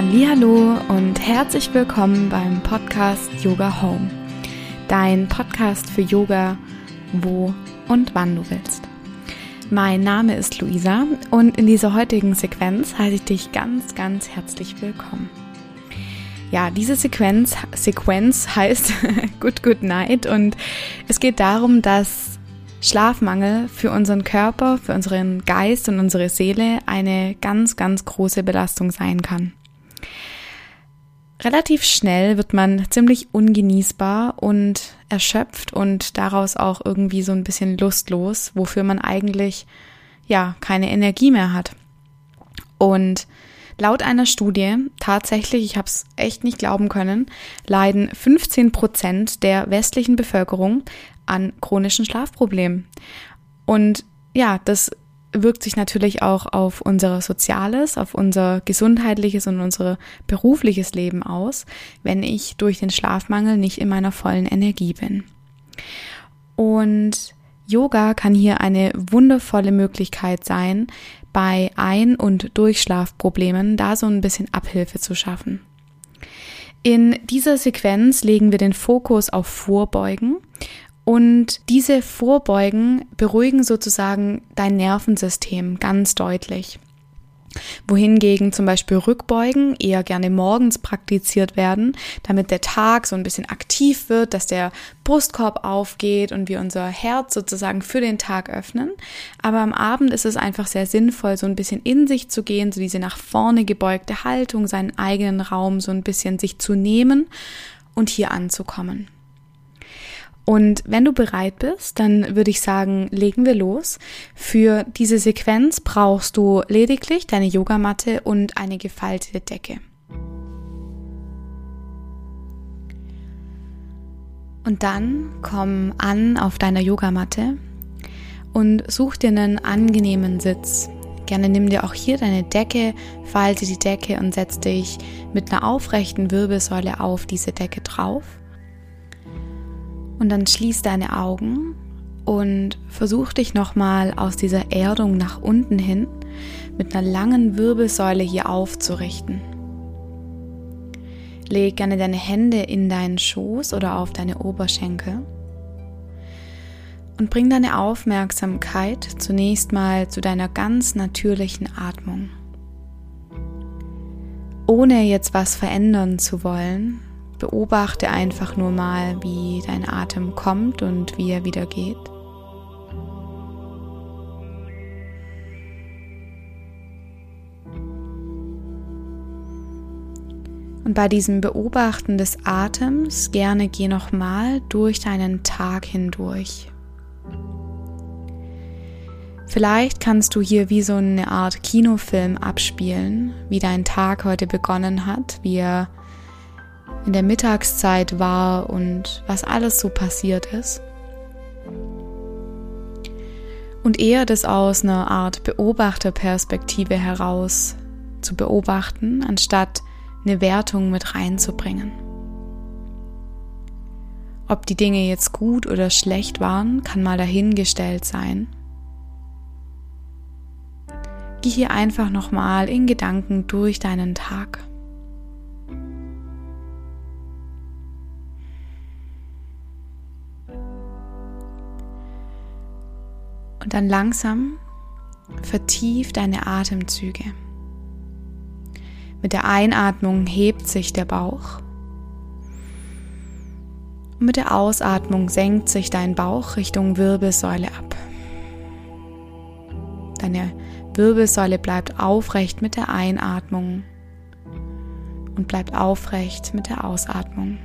Hallo und herzlich willkommen beim Podcast Yoga Home. Dein Podcast für Yoga, wo und wann du willst. Mein Name ist Luisa und in dieser heutigen Sequenz heiße ich dich ganz, ganz herzlich willkommen. Ja, diese Sequenz, Sequenz heißt Good Good Night und es geht darum, dass Schlafmangel für unseren Körper, für unseren Geist und unsere Seele eine ganz, ganz große Belastung sein kann. Relativ schnell wird man ziemlich ungenießbar und erschöpft und daraus auch irgendwie so ein bisschen lustlos, wofür man eigentlich ja keine Energie mehr hat. Und laut einer Studie, tatsächlich, ich habe es echt nicht glauben können, leiden 15 Prozent der westlichen Bevölkerung an chronischen Schlafproblemen. Und ja, das wirkt sich natürlich auch auf unser soziales, auf unser gesundheitliches und unser berufliches Leben aus, wenn ich durch den Schlafmangel nicht in meiner vollen Energie bin. Und Yoga kann hier eine wundervolle Möglichkeit sein, bei Ein- und Durchschlafproblemen da so ein bisschen Abhilfe zu schaffen. In dieser Sequenz legen wir den Fokus auf Vorbeugen und diese Vorbeugen beruhigen sozusagen dein Nervensystem ganz deutlich. Wohingegen zum Beispiel Rückbeugen eher gerne morgens praktiziert werden, damit der Tag so ein bisschen aktiv wird, dass der Brustkorb aufgeht und wir unser Herz sozusagen für den Tag öffnen. Aber am Abend ist es einfach sehr sinnvoll, so ein bisschen in sich zu gehen, so diese nach vorne gebeugte Haltung, seinen eigenen Raum so ein bisschen sich zu nehmen und hier anzukommen. Und wenn du bereit bist, dann würde ich sagen, legen wir los. Für diese Sequenz brauchst du lediglich deine Yogamatte und eine gefaltete Decke. Und dann komm an auf deiner Yogamatte und such dir einen angenehmen Sitz. Gerne nimm dir auch hier deine Decke, falte die Decke und setz dich mit einer aufrechten Wirbelsäule auf diese Decke drauf. Und dann schließ deine Augen und versuch dich nochmal aus dieser Erdung nach unten hin mit einer langen Wirbelsäule hier aufzurichten. Leg gerne deine Hände in deinen Schoß oder auf deine Oberschenkel und bring deine Aufmerksamkeit zunächst mal zu deiner ganz natürlichen Atmung. Ohne jetzt was verändern zu wollen, Beobachte einfach nur mal, wie dein Atem kommt und wie er wieder geht. Und bei diesem Beobachten des Atems gerne geh nochmal durch deinen Tag hindurch. Vielleicht kannst du hier wie so eine Art Kinofilm abspielen, wie dein Tag heute begonnen hat, wie er in der Mittagszeit war und was alles so passiert ist. Und eher das aus einer Art Beobachterperspektive heraus zu beobachten, anstatt eine Wertung mit reinzubringen. Ob die Dinge jetzt gut oder schlecht waren, kann mal dahingestellt sein. Geh hier einfach nochmal in Gedanken durch deinen Tag. Und dann langsam vertief deine Atemzüge. Mit der Einatmung hebt sich der Bauch. Und mit der Ausatmung senkt sich dein Bauch Richtung Wirbelsäule ab. Deine Wirbelsäule bleibt aufrecht mit der Einatmung und bleibt aufrecht mit der Ausatmung.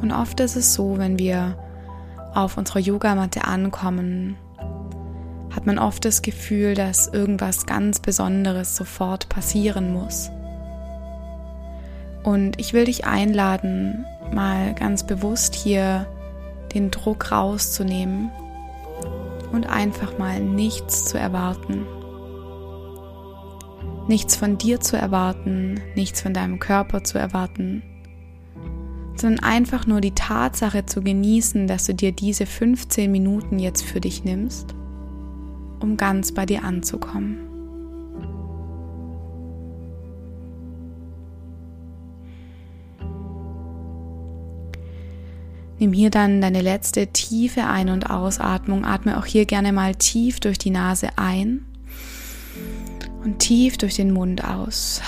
Und oft ist es so, wenn wir auf unserer Yogamatte ankommen, hat man oft das Gefühl, dass irgendwas ganz Besonderes sofort passieren muss. Und ich will dich einladen, mal ganz bewusst hier den Druck rauszunehmen und einfach mal nichts zu erwarten. Nichts von dir zu erwarten, nichts von deinem Körper zu erwarten, sondern einfach nur die Tatsache zu genießen, dass du dir diese 15 Minuten jetzt für dich nimmst um ganz bei dir anzukommen. Nimm hier dann deine letzte tiefe Ein- und Ausatmung. Atme auch hier gerne mal tief durch die Nase ein und tief durch den Mund aus.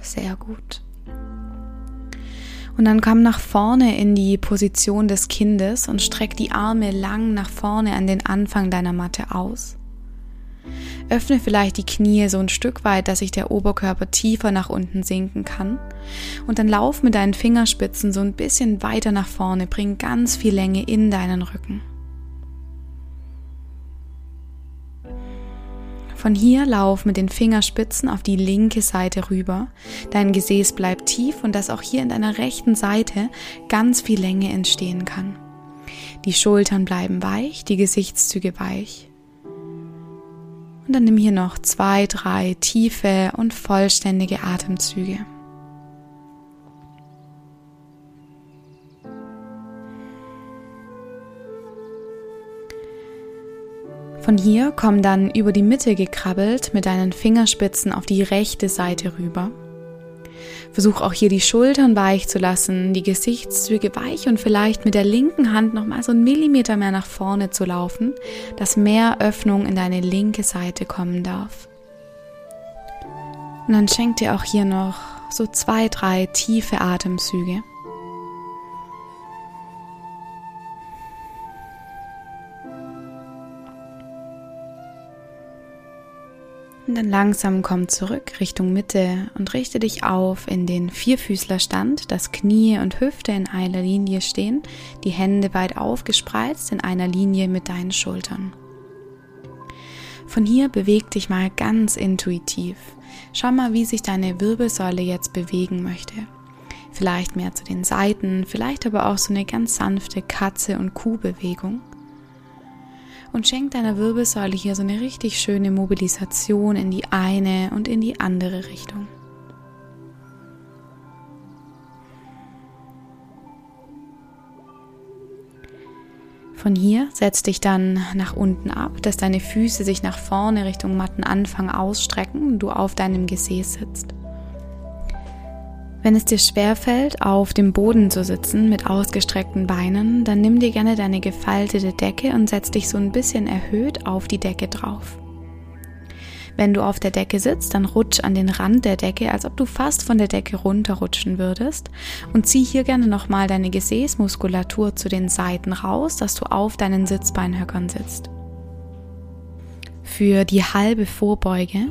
Sehr gut. Und dann komm nach vorne in die Position des Kindes und streck die Arme lang nach vorne an den Anfang deiner Matte aus. Öffne vielleicht die Knie so ein Stück weit, dass sich der Oberkörper tiefer nach unten sinken kann. Und dann lauf mit deinen Fingerspitzen so ein bisschen weiter nach vorne, bring ganz viel Länge in deinen Rücken. Von hier lauf mit den Fingerspitzen auf die linke Seite rüber. Dein Gesäß bleibt tief und dass auch hier in deiner rechten Seite ganz viel Länge entstehen kann. Die Schultern bleiben weich, die Gesichtszüge weich. Und dann nimm hier noch zwei, drei tiefe und vollständige Atemzüge. Von hier komm dann über die Mitte gekrabbelt mit deinen Fingerspitzen auf die rechte Seite rüber Versuch auch hier die Schultern weich zu lassen, die Gesichtszüge weich und vielleicht mit der linken Hand noch mal so einen Millimeter mehr nach vorne zu laufen, dass mehr Öffnung in deine linke Seite kommen darf. Und dann schenk dir auch hier noch so zwei, drei tiefe Atemzüge. Und dann langsam komm zurück Richtung Mitte und richte dich auf in den Vierfüßlerstand, dass Knie und Hüfte in einer Linie stehen, die Hände weit aufgespreizt in einer Linie mit deinen Schultern. Von hier beweg dich mal ganz intuitiv. Schau mal, wie sich deine Wirbelsäule jetzt bewegen möchte. Vielleicht mehr zu den Seiten, vielleicht aber auch so eine ganz sanfte Katze- und Kuhbewegung und schenk deiner Wirbelsäule hier so eine richtig schöne Mobilisation in die eine und in die andere Richtung. Von hier setz dich dann nach unten ab, dass deine Füße sich nach vorne Richtung Mattenanfang ausstrecken und du auf deinem Gesäß sitzt. Wenn es dir schwerfällt, auf dem Boden zu sitzen mit ausgestreckten Beinen, dann nimm dir gerne deine gefaltete Decke und setz dich so ein bisschen erhöht auf die Decke drauf. Wenn du auf der Decke sitzt, dann rutsch an den Rand der Decke, als ob du fast von der Decke runterrutschen würdest und zieh hier gerne nochmal deine Gesäßmuskulatur zu den Seiten raus, dass du auf deinen Sitzbeinhöckern sitzt. Für die halbe Vorbeuge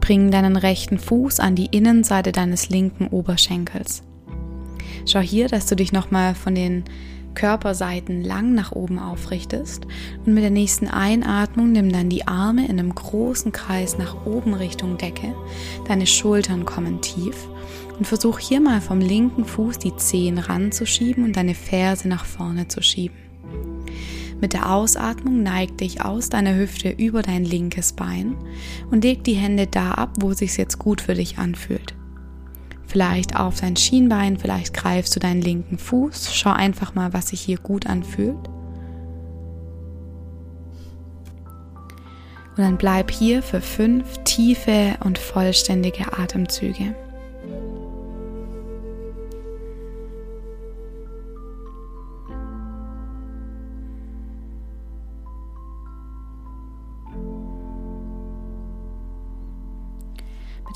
bring deinen rechten Fuß an die Innenseite deines linken Oberschenkels. Schau hier, dass du dich nochmal von den Körperseiten lang nach oben aufrichtest und mit der nächsten Einatmung nimm dann die Arme in einem großen Kreis nach oben Richtung Decke. Deine Schultern kommen tief und versuch hier mal vom linken Fuß die Zehen ranzuschieben und deine Ferse nach vorne zu schieben. Mit der Ausatmung neig dich aus deiner Hüfte über dein linkes Bein und leg die Hände da ab, wo es sich jetzt gut für dich anfühlt. Vielleicht auf dein Schienbein, vielleicht greifst du deinen linken Fuß, schau einfach mal, was sich hier gut anfühlt. Und dann bleib hier für fünf tiefe und vollständige Atemzüge.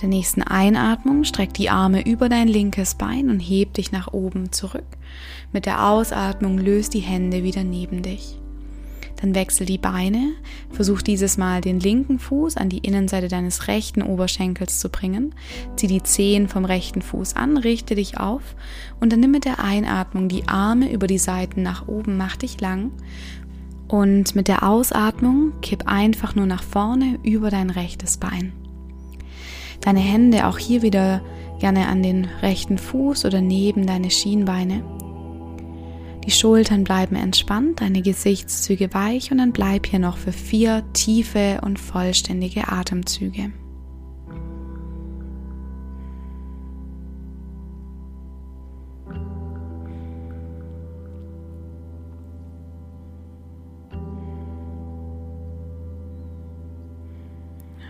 Der nächsten Einatmung streck die Arme über dein linkes Bein und heb dich nach oben zurück. Mit der Ausatmung löst die Hände wieder neben dich. Dann wechsel die Beine, versuch dieses Mal den linken Fuß an die Innenseite deines rechten Oberschenkels zu bringen. Zieh die Zehen vom rechten Fuß an, richte dich auf und dann nimm mit der Einatmung die Arme über die Seiten nach oben, mach dich lang und mit der Ausatmung kipp einfach nur nach vorne über dein rechtes Bein. Deine Hände auch hier wieder gerne an den rechten Fuß oder neben deine Schienbeine. Die Schultern bleiben entspannt, deine Gesichtszüge weich und dann bleib hier noch für vier tiefe und vollständige Atemzüge.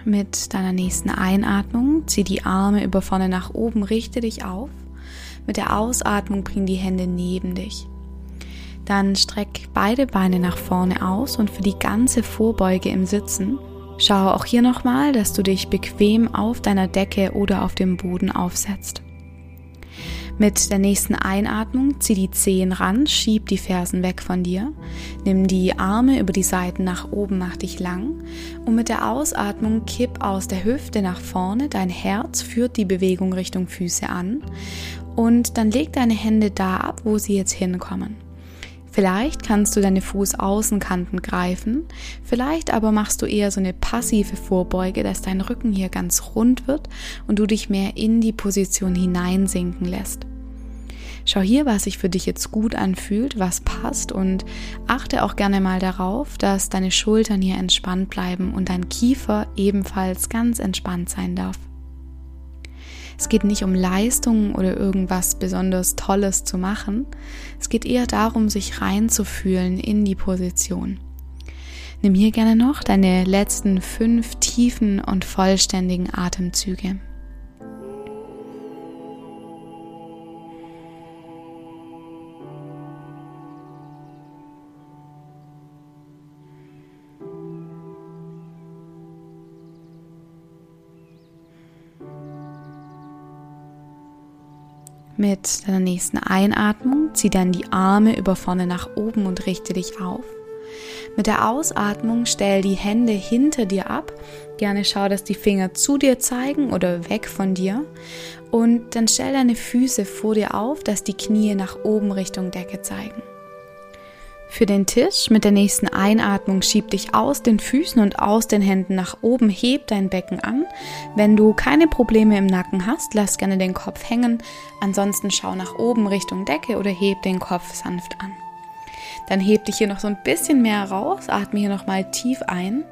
Mit deiner nächsten Einatmung zieh die Arme über vorne nach oben, richte dich auf. Mit der Ausatmung bring die Hände neben dich. Dann streck beide Beine nach vorne aus und für die ganze Vorbeuge im Sitzen schau auch hier nochmal, dass du dich bequem auf deiner Decke oder auf dem Boden aufsetzt. Mit der nächsten Einatmung zieh die Zehen ran, schieb die Fersen weg von dir, nimm die Arme über die Seiten nach oben, mach dich lang. Und mit der Ausatmung kipp aus der Hüfte nach vorne, dein Herz führt die Bewegung Richtung Füße an. Und dann leg deine Hände da ab, wo sie jetzt hinkommen. Vielleicht kannst du deine Fußaußenkanten greifen, vielleicht aber machst du eher so eine passive Vorbeuge, dass dein Rücken hier ganz rund wird und du dich mehr in die Position hineinsinken lässt. Schau hier, was sich für dich jetzt gut anfühlt, was passt und achte auch gerne mal darauf, dass deine Schultern hier entspannt bleiben und dein Kiefer ebenfalls ganz entspannt sein darf. Es geht nicht um Leistungen oder irgendwas besonders Tolles zu machen. Es geht eher darum, sich reinzufühlen in die Position. Nimm hier gerne noch deine letzten fünf tiefen und vollständigen Atemzüge. Mit deiner nächsten Einatmung zieh dann die Arme über vorne nach oben und richte dich auf. Mit der Ausatmung stell die Hände hinter dir ab. Gerne schau, dass die Finger zu dir zeigen oder weg von dir. Und dann stell deine Füße vor dir auf, dass die Knie nach oben Richtung Decke zeigen. Für den Tisch mit der nächsten Einatmung schieb dich aus den Füßen und aus den Händen nach oben, heb dein Becken an. Wenn du keine Probleme im Nacken hast, lass gerne den Kopf hängen. Ansonsten schau nach oben Richtung Decke oder heb den Kopf sanft an. Dann heb dich hier noch so ein bisschen mehr raus, atme hier nochmal tief ein.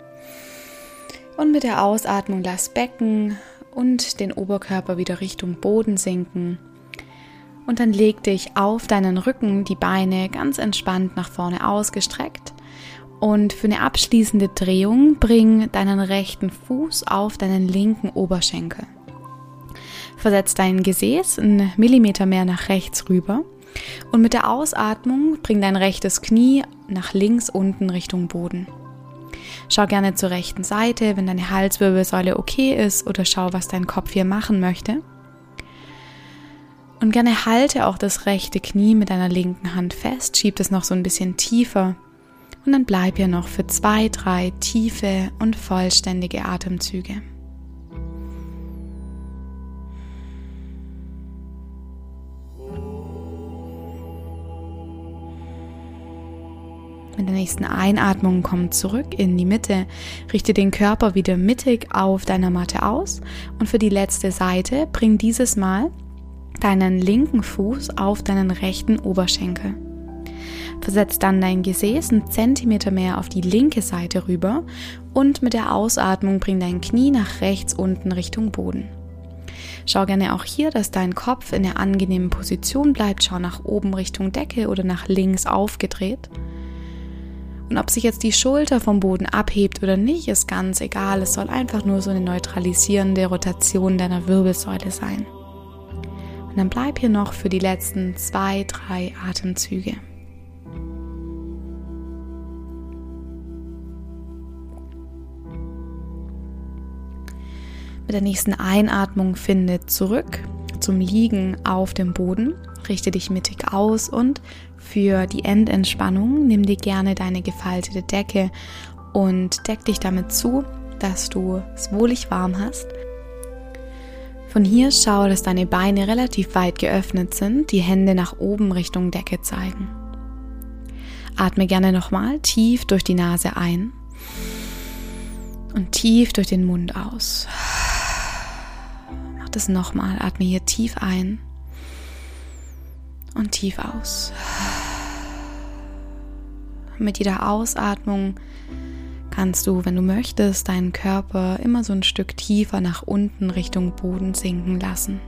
Und mit der Ausatmung lass Becken und den Oberkörper wieder Richtung Boden sinken. Und dann leg dich auf deinen Rücken, die Beine ganz entspannt nach vorne ausgestreckt. Und für eine abschließende Drehung bring deinen rechten Fuß auf deinen linken Oberschenkel. Versetz dein Gesäß einen Millimeter mehr nach rechts rüber. Und mit der Ausatmung bring dein rechtes Knie nach links unten Richtung Boden. Schau gerne zur rechten Seite, wenn deine Halswirbelsäule okay ist oder schau, was dein Kopf hier machen möchte. Und gerne halte auch das rechte Knie mit deiner linken Hand fest, schieb es noch so ein bisschen tiefer. Und dann bleib hier noch für zwei, drei tiefe und vollständige Atemzüge. Mit der nächsten Einatmung komm zurück in die Mitte, richte den Körper wieder mittig auf deiner Matte aus. Und für die letzte Seite bring dieses Mal deinen linken Fuß auf deinen rechten Oberschenkel. Versetz dann dein Gesäß einen Zentimeter mehr auf die linke Seite rüber und mit der Ausatmung bring dein Knie nach rechts unten Richtung Boden. Schau gerne auch hier, dass dein Kopf in der angenehmen Position bleibt. Schau nach oben Richtung Decke oder nach links aufgedreht. Und ob sich jetzt die Schulter vom Boden abhebt oder nicht, ist ganz egal. Es soll einfach nur so eine neutralisierende Rotation deiner Wirbelsäule sein. Dann bleib hier noch für die letzten zwei, drei Atemzüge. Mit der nächsten Einatmung finde zurück zum Liegen auf dem Boden. Richte dich mittig aus und für die Endentspannung nimm dir gerne deine gefaltete Decke und deck dich damit zu, dass du es wohlig warm hast von hier schau, dass deine Beine relativ weit geöffnet sind, die Hände nach oben Richtung Decke zeigen. Atme gerne nochmal tief durch die Nase ein und tief durch den Mund aus. Mach das nochmal. Atme hier tief ein und tief aus. Mit jeder Ausatmung kannst du, wenn du möchtest, deinen Körper immer so ein Stück tiefer nach unten Richtung Boden sinken lassen.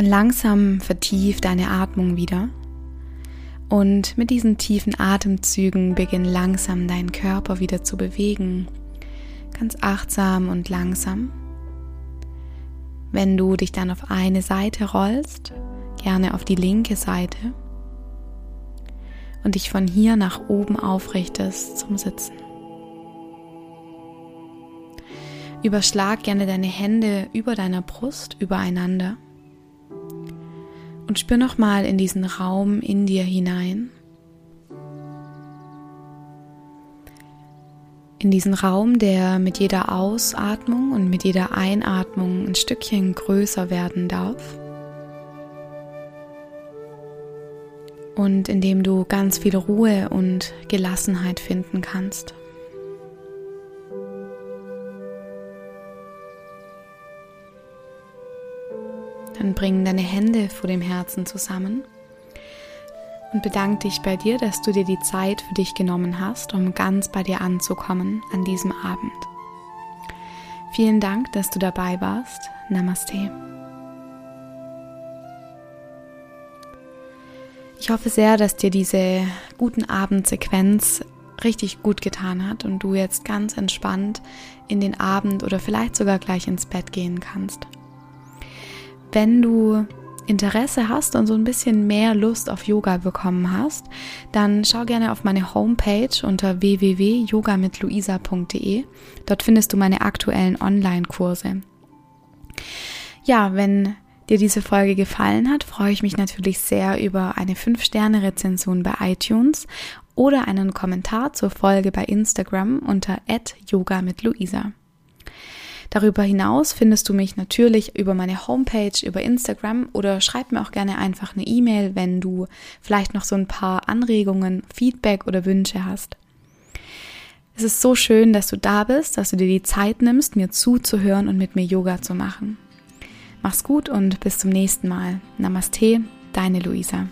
Dann langsam vertief deine Atmung wieder. Und mit diesen tiefen Atemzügen beginn langsam deinen Körper wieder zu bewegen. Ganz achtsam und langsam. Wenn du dich dann auf eine Seite rollst, gerne auf die linke Seite und dich von hier nach oben aufrichtest zum Sitzen. Überschlag gerne deine Hände über deiner Brust übereinander und spür nochmal in diesen Raum in dir hinein. In diesen Raum, der mit jeder Ausatmung und mit jeder Einatmung ein Stückchen größer werden darf. Und in dem du ganz viel Ruhe und Gelassenheit finden kannst. Dann bring deine Hände vor dem Herzen zusammen und bedanke dich bei dir, dass du dir die Zeit für dich genommen hast, um ganz bei dir anzukommen an diesem Abend. Vielen Dank, dass du dabei warst. Namaste. Ich hoffe sehr, dass dir diese guten Abendsequenz richtig gut getan hat und du jetzt ganz entspannt in den Abend oder vielleicht sogar gleich ins Bett gehen kannst. Wenn du Interesse hast und so ein bisschen mehr Lust auf Yoga bekommen hast, dann schau gerne auf meine Homepage unter www.yogamitluisa.de. Dort findest du meine aktuellen Online-Kurse. Ja, wenn dir diese Folge gefallen hat, freue ich mich natürlich sehr über eine 5-Sterne-Rezension bei iTunes oder einen Kommentar zur Folge bei Instagram unter yoga mit Luisa. Darüber hinaus findest du mich natürlich über meine Homepage, über Instagram oder schreib mir auch gerne einfach eine E-Mail, wenn du vielleicht noch so ein paar Anregungen, Feedback oder Wünsche hast. Es ist so schön, dass du da bist, dass du dir die Zeit nimmst, mir zuzuhören und mit mir Yoga zu machen. Mach's gut und bis zum nächsten Mal. Namaste, deine Luisa.